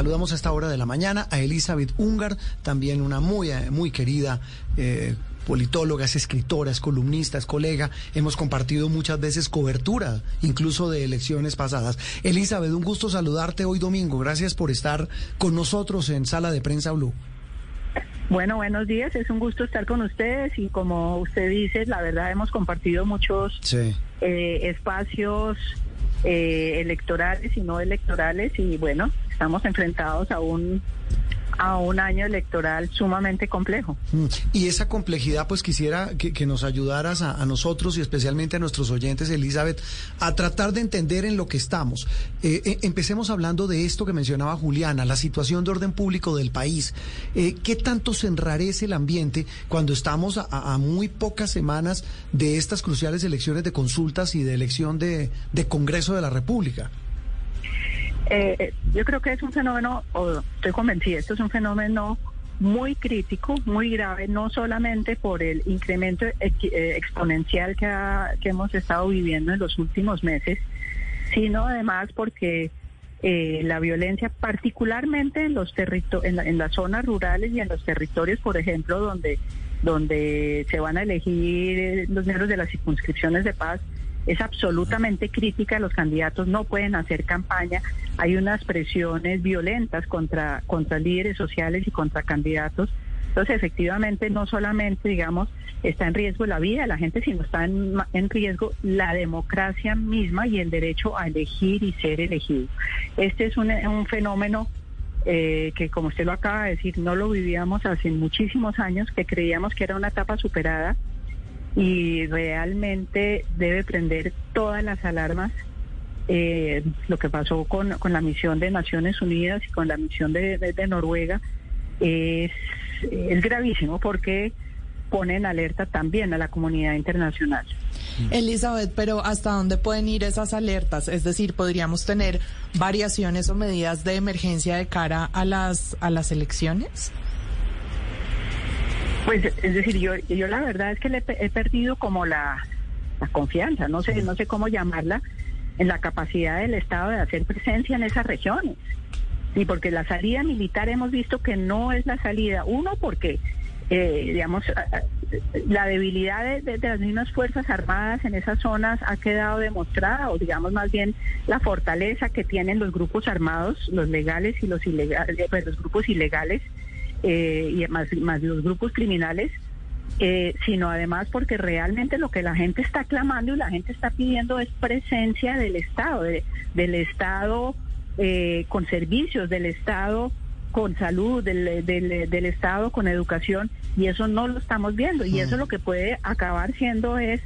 Saludamos a esta hora de la mañana a Elizabeth Ungar, también una muy, eh, muy querida eh, politóloga, es escritora, es columnista, es colega. Hemos compartido muchas veces cobertura, incluso de elecciones pasadas. Elizabeth, un gusto saludarte hoy domingo. Gracias por estar con nosotros en Sala de Prensa Blue. Bueno, buenos días. Es un gusto estar con ustedes y como usted dice, la verdad hemos compartido muchos eh, espacios eh, electorales y no electorales y bueno, estamos enfrentados a un a un año electoral sumamente complejo. Mm, y esa complejidad, pues quisiera que, nos ayudaras a, nosotros y especialmente a nuestros oyentes, Elizabeth, a tratar de entender en lo que estamos. Eh, eh, empecemos hablando de esto que mencionaba Juliana, la situación de orden público del país. Eh, ¿Qué tanto se enrarece el ambiente cuando estamos a, muy pocas semanas de estas cruciales elecciones de consultas y de elección de, de Congreso de la República? Eh, yo creo que es un fenómeno, o estoy convencida, esto es un fenómeno muy crítico, muy grave, no solamente por el incremento eh, exponencial que, que hemos estado viviendo en los últimos meses, sino además porque eh, la violencia, particularmente en los en, en, las zonas rurales y en los territorios, por ejemplo, donde donde se van a elegir los miembros de las circunscripciones de paz, es absolutamente crítica, los candidatos no pueden hacer campaña, hay unas presiones violentas contra, contra líderes sociales y contra candidatos. Entonces, efectivamente, no solamente, digamos, está en riesgo la vida de la gente, sino está en, en riesgo la democracia misma y el derecho a elegir y ser elegido. Este es un, un fenómeno eh, que, como usted lo acaba de decir, no lo vivíamos hace muchísimos años, que creíamos que era una etapa superada y realmente debe prender todas las alarmas. Eh, lo que pasó con, con, la misión de Naciones Unidas y con la misión de, de, Noruega es, es gravísimo porque pone en alerta también a la comunidad internacional. Elizabeth, pero ¿hasta dónde pueden ir esas alertas? Es decir, ¿podríamos tener variaciones o medidas de emergencia de cara a las, a las elecciones? Pues es decir, yo, yo la verdad es que le he perdido como la, confianza, no sé, no sé cómo llamarla, en la capacidad del Estado de hacer presencia en esas regiones. Y porque la salida militar hemos visto que no es la salida. Uno, porque, eh, digamos, la debilidad de, las mismas Fuerzas Armadas en esas zonas ha quedado demostrada, o digamos más bien la fortaleza que tienen los grupos armados, los legales y los ilegales, pues los grupos ilegales eh, y más, más los grupos criminales, eh, sino además porque realmente lo que la gente está clamando y la gente está pidiendo es presencia del Estado, del Estado eh, con servicios, del Estado con salud, del, del, Estado con educación, y eso no lo estamos viendo, y eso mm. lo que puede acabar siendo es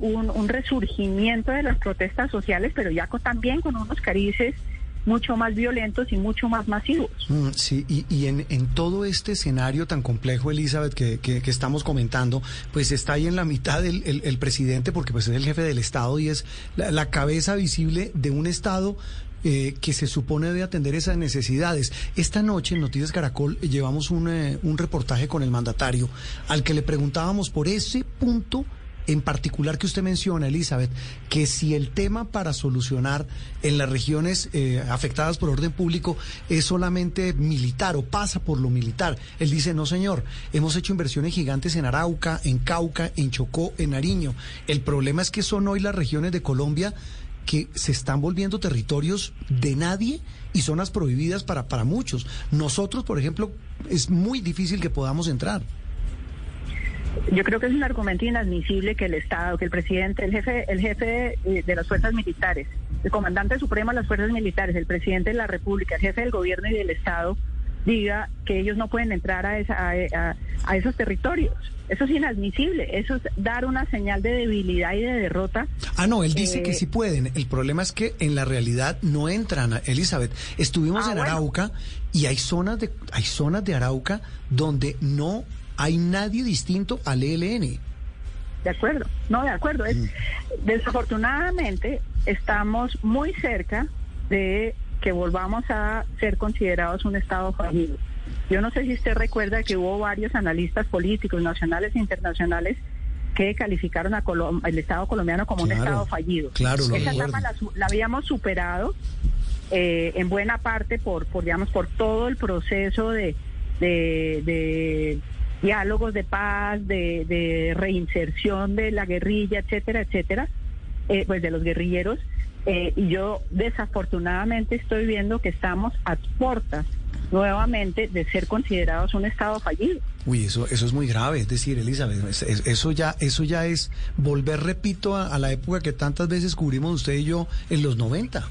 un, un, resurgimiento de las protestas sociales, pero ya también con unos carices mucho más violentos y mucho más masivos. Mm, sí, y, en, en, todo este escenario tan complejo, Elizabeth, que, que, estamos comentando, pues está ahí en la mitad el, el, presidente, porque pues es el jefe del Estado y es la, cabeza visible de un Estado eh, que se supone debe atender esas necesidades. Esta noche en Noticias Caracol llevamos un, eh, un reportaje con el mandatario al que le preguntábamos por ese punto en particular que usted menciona, Elizabeth, que si el tema para solucionar en las regiones eh, afectadas por orden público es solamente militar o pasa por lo militar, él dice, no señor, hemos hecho inversiones gigantes en Arauca, en Cauca, en Chocó, en Nariño. El problema es que son hoy las regiones de Colombia que se están volviendo territorios de nadie y zonas prohibidas para, para muchos. Nosotros, por ejemplo, es muy difícil que podamos entrar. Yo creo que es un argumento inadmisible que el Estado, que el presidente, el jefe, el jefe de las fuerzas militares, el comandante supremo de las fuerzas militares, el presidente de la República, el jefe del gobierno y del Estado diga que ellos no pueden entrar a, a, esos territorios. Eso es inadmisible. Eso es dar una señal de debilidad y de derrota. Ah, no, él dice que eh, sí pueden. El problema es que en la realidad no entran, Elizabeth. Estuvimos ah, en Arauca y hay zonas de hay zonas de Arauca donde no hay nadie distinto al ELN. De acuerdo, no, de acuerdo. Es, mm. Desafortunadamente estamos muy cerca de que volvamos a ser considerados un Estado fallido. Yo no sé si usted recuerda que hubo varios analistas políticos nacionales e internacionales que calificaron a el Estado colombiano como un Estado fallido. Claro, Esa etapa la, habíamos superado eh, en buena parte por, por, digamos, por todo el proceso de, de, diálogos de paz, de, reinserción de la guerrilla, etcétera, etcétera, eh, pues de los guerrilleros. Eh, y yo desafortunadamente estoy viendo que estamos a puertas nuevamente de ser considerados un Estado fallido. Uy, eso, eso es muy grave, es decir, Elizabeth, eso ya, eso ya es volver, repito, a, la época que tantas veces cubrimos usted y yo en los 90.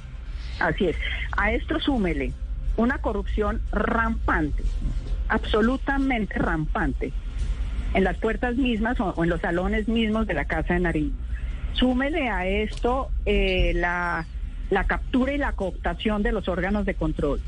Así es. A esto súmele una corrupción rampante, absolutamente rampante, en las puertas mismas o, en los salones mismos de la Casa de Nariño. Súmele a esto eh, la, la captura y la cooptación de los órganos de control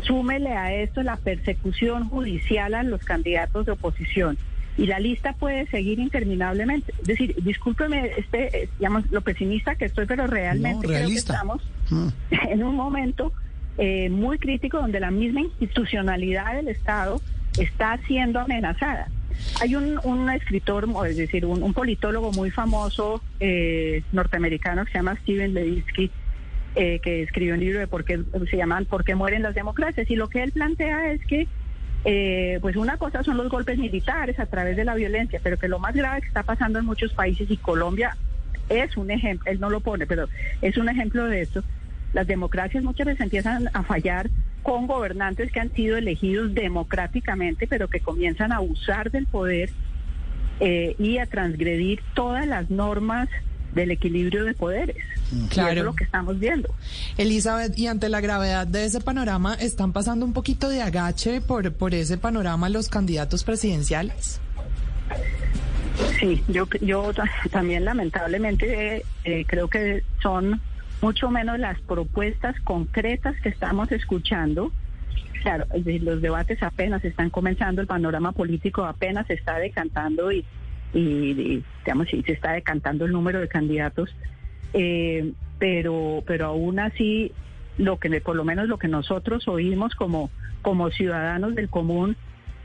Súmele a esto la persecución judicial a los candidatos de oposición. Y la lista puede seguir interminablemente. Es decir, discúlpeme, este, digamos, lo pesimista que estoy, pero realmente creo que estamos mm. en un momento eh, muy crítico donde la misma institucionalidad del Estado está siendo amenazada. Hay un, un escritor, es decir, un, politólogo muy famoso eh, norteamericano que se llama Steven Levitsky, eh, que escribió un libro de por qué se llaman por qué mueren las democracias y lo que él plantea es que eh, pues una cosa son los golpes militares a través de la violencia, pero que lo más grave que está pasando en muchos países y Colombia es un ejemplo, él no lo pone, pero es un ejemplo de esto. Las democracias muchas veces empiezan a fallar con gobernantes que han sido elegidos democráticamente, pero que comienzan a usar del poder eh, y a transgredir todas las normas del equilibrio de poderes. Claro. es lo que estamos viendo. Elizabeth, y ante la gravedad de ese panorama, ¿están pasando un poquito de agache por, por ese panorama los candidatos presidenciales? Sí, yo, yo también lamentablemente eh, creo que son mucho menos las propuestas concretas que estamos escuchando. Claro, los debates apenas están comenzando, el panorama político apenas se está decantando y y, digamos, se está decantando el número de candidatos, eh, pero, pero aún así, lo que por lo menos lo que nosotros oímos como, como ciudadanos del común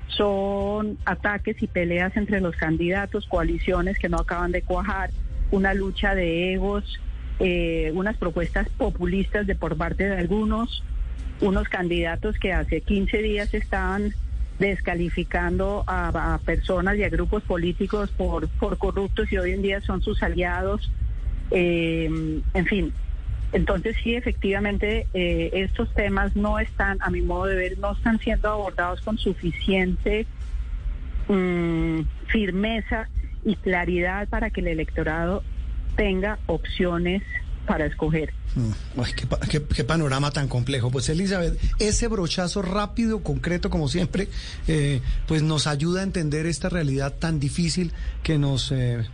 son ataques y peleas entre los candidatos, coaliciones que no acaban de cuajar, una lucha de egos, eh, unas propuestas populistas de por parte de algunos, unos candidatos que hace 15 días estaban descalificando a, personas y a grupos políticos por, por corruptos y hoy en día son sus aliados. Eh, en fin, entonces sí, efectivamente, eh, estos temas no están, a mi modo de ver, no están siendo abordados con suficiente mm, firmeza y claridad para que el electorado tenga opciones para escoger. Mm, qué, panorama tan complejo. Pues Elizabeth, ese brochazo rápido, concreto, como siempre, eh, pues nos ayuda a entender esta realidad tan difícil que nos, eh,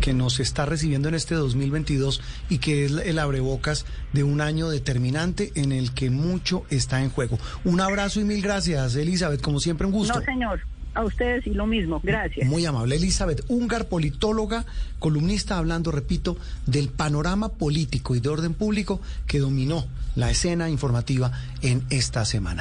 que nos está recibiendo en este 2022 y que es el abrebocas de un año determinante en el que mucho está en juego. Un abrazo y mil gracias, Elizabeth, como siempre, un gusto. No, señor. A ustedes y lo mismo. Gracias. Muy amable. Elizabeth Ungar, politóloga, columnista, hablando, repito, del panorama político y de orden público que dominó la escena informativa en esta semana.